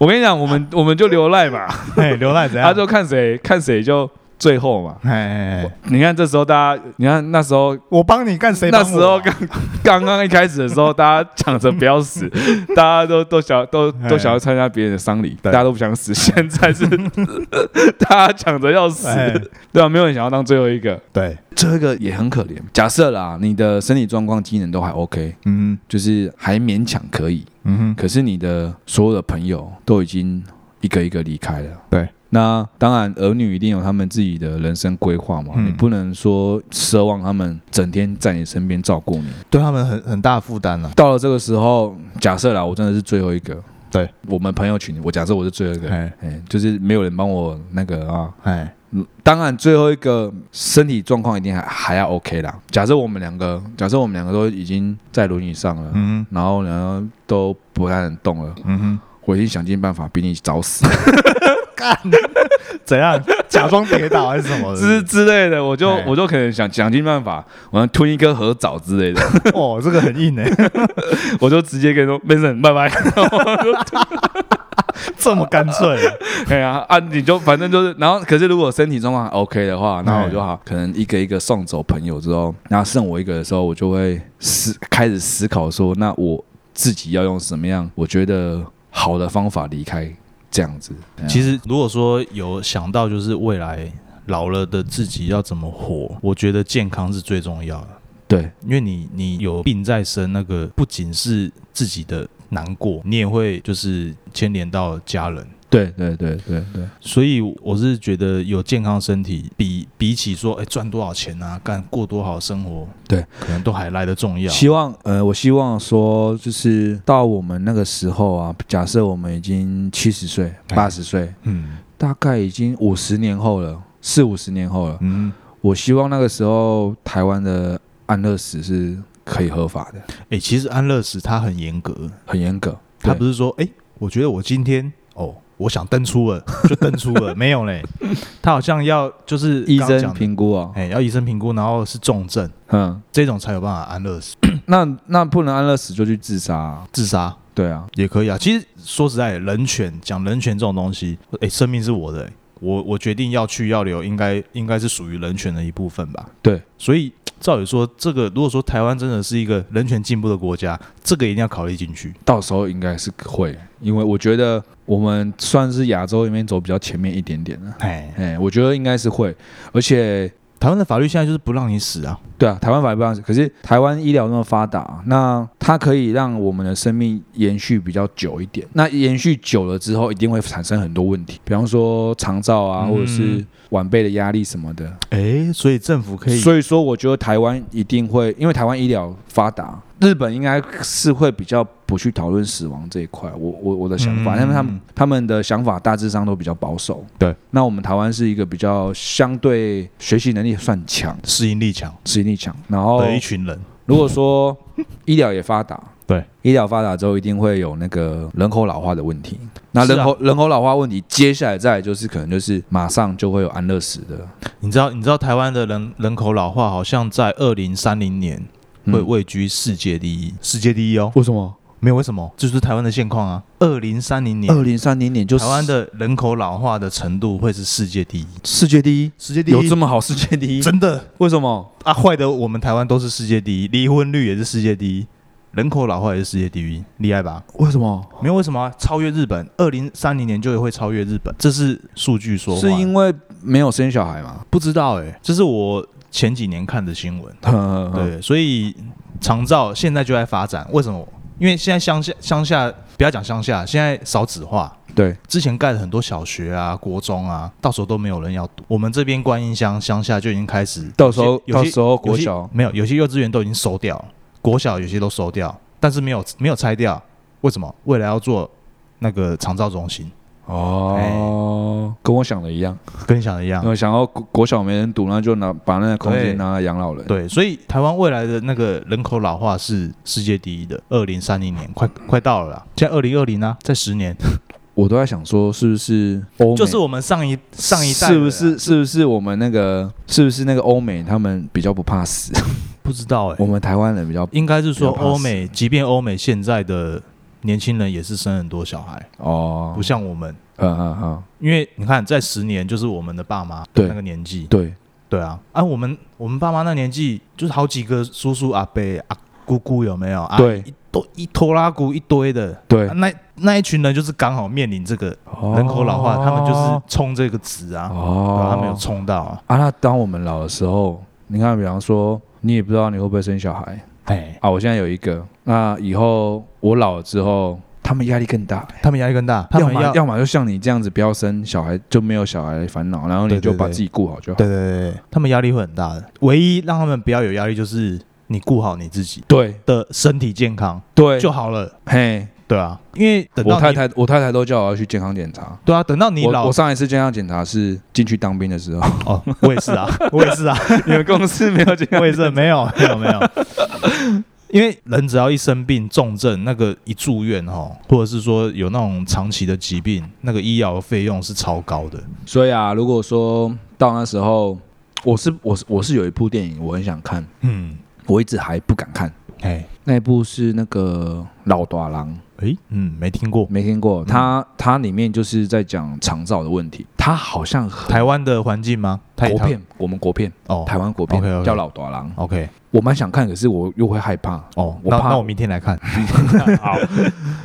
我跟你讲，我们我们就留赖嘛，嘿，留赖怎样？他就看谁看谁就最后嘛。哎哎哎，你看这时候大家，你看那时候我帮你干谁啊？那时候刚刚刚一开始的时候，大家抢着不要死，大家都都想都都想要参加别人的丧礼，大家都不想死。现在是 大家抢着要死哎，对啊，没有人想要当最后一个，对，最后一个也很可怜。假设啦，你的身体状况、机能都还 OK，嗯就是还勉强可以，嗯哼，可是你的所有的朋友都已经一个一个离开了。对，那当然，儿女一定有他们自己的人生规划嘛，嗯你不能说奢望他们整天在你身边照顾你。对他们很很大负担了。到了这个时候，假设啦，我真的是最后一个。对，我们朋友群，我假设我是最后一个，哎哎，就是没有人帮我那个啊。哎，嗯当然，最后一个身体状况一定还还要 OK 啦。假设我们两个，假设我们两个都已经在轮椅上了，嗯然后呢都不太能动了，嗯哼，我已经想尽办法比你早死 怎样？假装跌倒还是什么？之之类的，我就哎我就可能想想尽办法，我要吞一颗核枣之类的，哦，这个很硬哎，我就直接跟你说 Mason 拜拜。这么干脆。对啊啊，你就反正就是，然后可是如果身体状况还 OK 的话，那我就好，可能一个一个送走朋友之后，然后剩我一个的时候，我就会思开始思考说，那我自己要用什么样我觉得好的方法离开这样子。其实实如果说有想到就是未来老了的自己要怎么活，我觉得健康是最重要的。对因为你你有病在身，那个不仅是自己的难过，你也会就是牵连到家人。对对对对对，所以我是觉得有健康身体比比起说哎赚多少钱啊，干过多好生活，对，可能都还来得重要。希望呃，我希望说，就是到我们那个时候啊，假设我们已经七十岁、哎八十岁，嗯大概已经五十年后了，四五十年后了。嗯，我希望那个时候台湾的安乐死是可以合法的，哎、其实安乐死它很严格，很严格。对他不是说哎、我觉得我今天哦。我想登出了 就登出了，没有嘞，他好像要就是医生评估啊，哎、要医生评估，然后是重症，嗯，这种才有办法安乐死。那那不能安乐死就去自杀、啊，自杀对啊，也可以啊。其实说实在，人权讲人权这种东西，哎、生命是我的、哎我我决定要去要留，应该应该是属于人权的一部分吧。对，所以照理说，这个如果说台湾真的是一个人权进步的国家，这个一定要考虑进去。到时候应该是会，因为我觉得我们算是亚洲里面走比较前面一点点的，哎，哎，我觉得应该是会，而且台湾的法律现在就是不让你死啊。对啊，台湾法律不让死，可是台湾医疗那么发达，那它可以让我们的生命延续比较久一点。那延续久了之后，一定会产生很多问题，比方说肠燥啊，嗯或者是晚辈的压力什么的。哎，所以政府可以所以说，我觉得台湾一定会，因为台湾医疗发达，日本应该是会比较不去讨论死亡这一块。我我我的想法，嗯因为他们他们的想法大致上都比较保守。对，那我们台湾是一个比较相对学习能力算强、适应力强适应力强，然后的一群人。如果说医疗也发达，对，医疗发达之后一定会有那个人口老化的问题。那人口、人口老化问题，接下来再来就是可能就是马上就会有安乐死的，你知道，你知道台湾的人人口老化好像在二零三零年会嗯位居世界第一，世界第一哦。为什么？没有为什么，这就是台湾的现况啊。二零三零年，二零三零年就台湾的人口老化的程度会是世界第一，世界第一，世界第一有这么好世界第一？真的为什么？啊？坏的，我们台湾都是世界第一，离婚率也是世界第一，人口老化也是世界第一，厉害吧？为什么？没有为什么啊、超越日本，二零三零年就会超越日本，这是数据说。是因为没有生小孩吗？不知道哎、这是我前几年看的新闻。对，对，所以长照现在就在发展，为什么？因为现在乡下乡下不要讲乡下，现在少子化，对，之前盖了很多小学啊、国中啊，到时候都没有人要读。我们这边观音乡乡下就已经开始，到时候有些到时候国小没有，有些幼稚园都已经收掉了，国小有些都收掉，但是没有没有拆掉，为什么？未来要做那个长照中心，哦，跟我想的一样。跟你想的一样。我想要国国小没人读，那就拿把那个空对间拿来养老人。对，所以台湾未来的那个人口老化是世界第一的，二零三零年快快到了啦，现在二零二零呢，在十年，我都在想说，是不是欧就是我们上一上一代是不是是不是我们那个是不是那个欧美他们比较不怕死，不知道哎、我们台湾人比较应该是说欧美，即便欧美现在的年轻人也是生很多小孩，哦。不，像我们，嗯嗯嗯，因为你看在十年就是我们的爸妈对。那个年纪，对，对啊，啊我们我们爸妈那年纪就是好几个叔叔阿伯阿姑姑有没有？啊、对。一都一拖拉骨一堆的，对。啊那那一群人就是刚好面临这个人口老化，他们就是冲这个值啊，哦。啊，他们有冲到啊，啊。那当我们老的时候，你看，比方说，你也不知道你会不会生小孩哎，啊。我现在有一个，那以后我老了之后，他们压力更大。他们压力更大，他要么们要要么就像你这样子，不要生小孩，就没有小孩的烦恼，然后你对对对就把自己顾好就好。对对对，对他们压力会很大的。唯一让他们不要有压力，就是你顾好你自己对的身体健康对，就好了。嘿，对啊，因为等到你我太太我太太都叫我要去健康检查。对啊，等到你老我我上一次健康检查是进去当兵的时候，哦，我也是啊，我也是啊，你们公司没有健康我也是没有没有没有。因为人只要一生病重症，那个一住院哈，或者是说有那种长期的疾病，那个医疗费用是超高的。所以啊，如果说到那时候，我是我是我是有一部电影我很想看，嗯，我一直还不敢看。哎那一部是那个老大郎，哎，嗯，没听过。没听过。它它里面就是在讲长照的问题，它好像很台湾的环境吗？台国片，我们国片，哦，台湾国片叫老大郎，OK 我蛮想看，可是我又会害怕。哦，我怕那那我明天来看。好，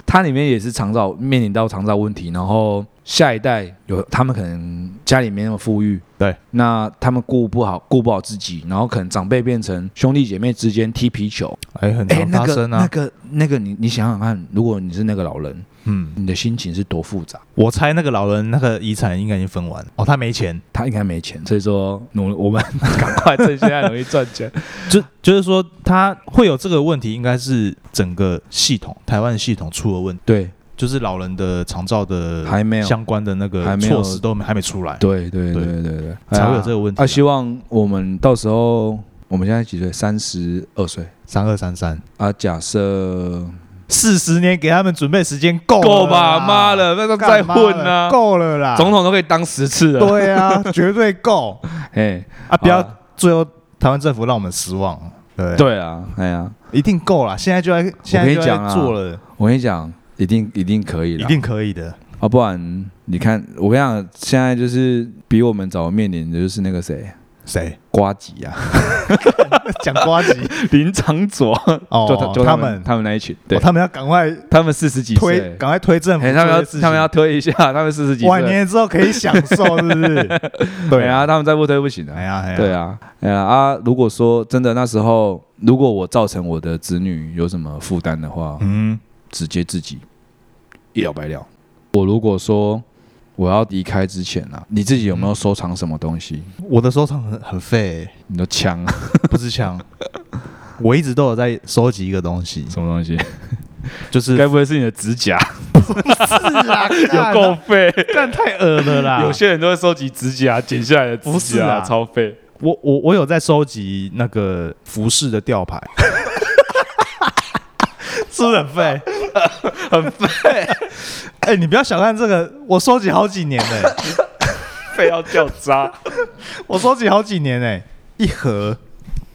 它里面也是长照面临到长照问题，然后下一代有他们可能家里没那么富裕，对，那他们顾不好顾不好自己，然后可能长辈变成兄弟姐妹之间踢皮球，哎，很哎，常那个发生啊。那个那个你你想想看，如果你是那个老人，嗯，你的心情是多复杂。我猜那个老人那个遗产应该已经分完了。哦，他没钱，他应该没钱，所以说努我们 赶快趁现在容易赚钱。就就是说他会有这个问题，应该是整个系统台湾的系统出了问题，对就是老人的长照的还没有。相关的那个措施都没还没出来，对对对对。对对，才会有这个问题啊，啊。希望我们到时候我们现在几岁？三十二岁。三二三三，啊。假设四十年给他们准备时间够够吧？妈的，那都再混呢、够了啦，总统都可以当十次了。对啊，绝对够。哎，啊！不要最后台湾政府让我们失望，对。对啊，哎呀，一定够了，现在就在现在就在做了，我跟你讲，一定一定可以的，一定可以的。啊，不然你看，我跟你讲，现在就是比我们早面临的就是那个谁，谁？瓜吉啊，讲瓜吉？林长佐，哦就他们他们。那一群，对。哦，他们要赶快他们四十几推，岁，赶快推政府哎，他们要他们要推一下，他们四十几岁，晚年之后可以享受，是不是？对，啊，他们再不推不行的哎。呀，哎呀，对啊，哎呀啊！如果说真的那时候，如果我造成我的子女有什么负担的话，嗯，直接自己一了百了。我如果说我要离开之前啊，你自己有没有收藏什么东西？我的收藏很很废、你的枪 不是枪，我一直都有在收集一个东西，什么东西？就是该不会是你的指甲？是啊，有够废！但太恶了啦！有些人都会收集指甲剪下来的指甲，不是啊超废。我我我有在收集那个服饰的吊牌，是不是很废？很废，哎、你不要小看这个，我收集好几年嘞、非要叫渣。我收集好几年嘞、一盒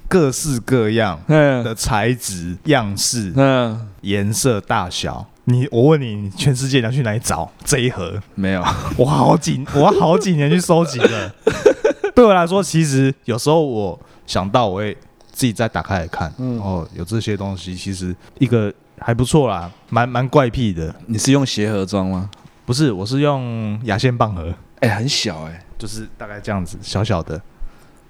各式各样嗯的材质、样式、嗯，颜色、大小。你我问你，你全世界你要去哪里找这一盒？没有，我好几 我好几年去收集了。对我来说，其实有时候我想到，我会自己再打开来看，嗯哦，有这些东西，其实一个还不错啦，蛮蛮怪癖的。你是用鞋盒装吗？不是，我是用牙线棒盒，哎、很小哎、就是大概这样子，小小的，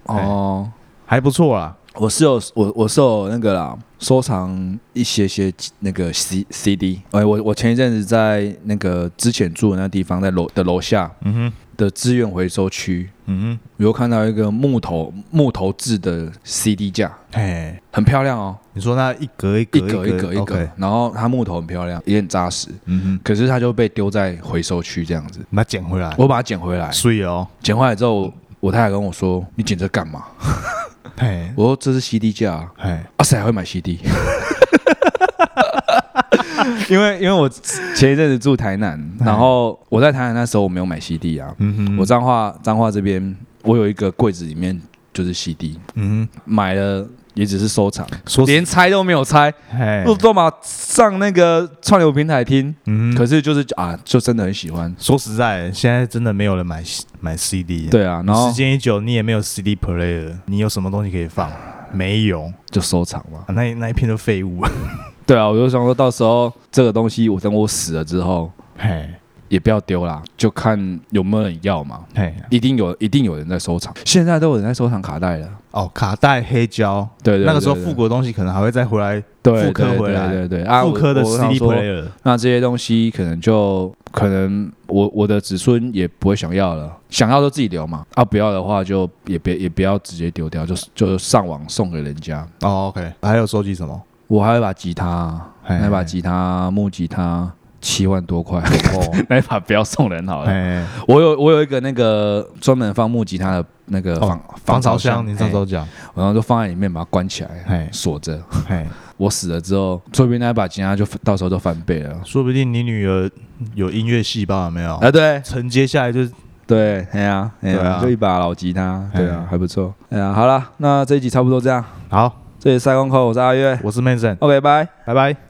哦，还不错啦。我是有我我是有那个啦，收藏一些些那个 C C D。哎，我我前一阵子在那个之前住的那地方，在楼的楼下嗯哼，的资源回收区，嗯我又看到一个木头木头制的 C D 架，哼，嘿，很漂亮哦，你说那一格一格一格一格一格。然后它木头很漂亮，也很扎实，嗯哼，可是它就被丢在回收区这样子。把它捡回来，我把它捡回来，所以哦，捡回来之后，我太太跟我说：“你捡这干嘛？嘿？”，我说：“这是 CD 架啊。”嘿，啊，谁还会买 CD？因为因为我前一阵子住台南，然后我在台南那时候我没有买 CD 啊。我彰化彰化这边，我有一个柜子里面就是 CD，嗯买了也只是收藏，连拆都没有拆，嘿，都都嘛上那个串流平台听。嗯哼，可是就是啊，就真的很喜欢。说实在，现在真的没有人买买 CD，，对啊，然后时间一久，你也没有 CD player，你有什么东西可以放？没有，就收藏嘛。啊、那那一片都废物。对啊，我就想说到时候这个东西，我等我死了之后，嘿，也不要丢啦，就看有没有人要嘛。嘿，一定有，一定有人在收藏。现在都有人在收藏卡带了。哦，卡带、黑胶，对对对那个时候对复古的东西可能还会再回来对复刻回来对对对啊，复刻的 CD player。那这些东西可能就可能我我的子孙也不会想要了，想要就自己留嘛。啊，不要的话就也别也不要直接丢掉，就就上网送给人家。哦，OK，还有收集什么？我还有一把吉他，嘿那把吉他木吉他七万多块，哦，那一把不要送人好了。哎，我有我有一个那个专门放木吉他的那个防防潮箱，你上嘿周讲，然后就放在里面把它关起来，嘿，锁着。嘿，我死了之后，说不定那把吉他就到时候就翻倍了。说不定你女儿有音乐细胞，有没有？啊，对承接下来就是对，哎呀，哎呀，对啊就一把老吉他，对啊哎，还不错。哎呀，好了，那这一集差不多这样。好。这里是赛公口，我是阿月我是 Mason，，OK，拜。拜拜。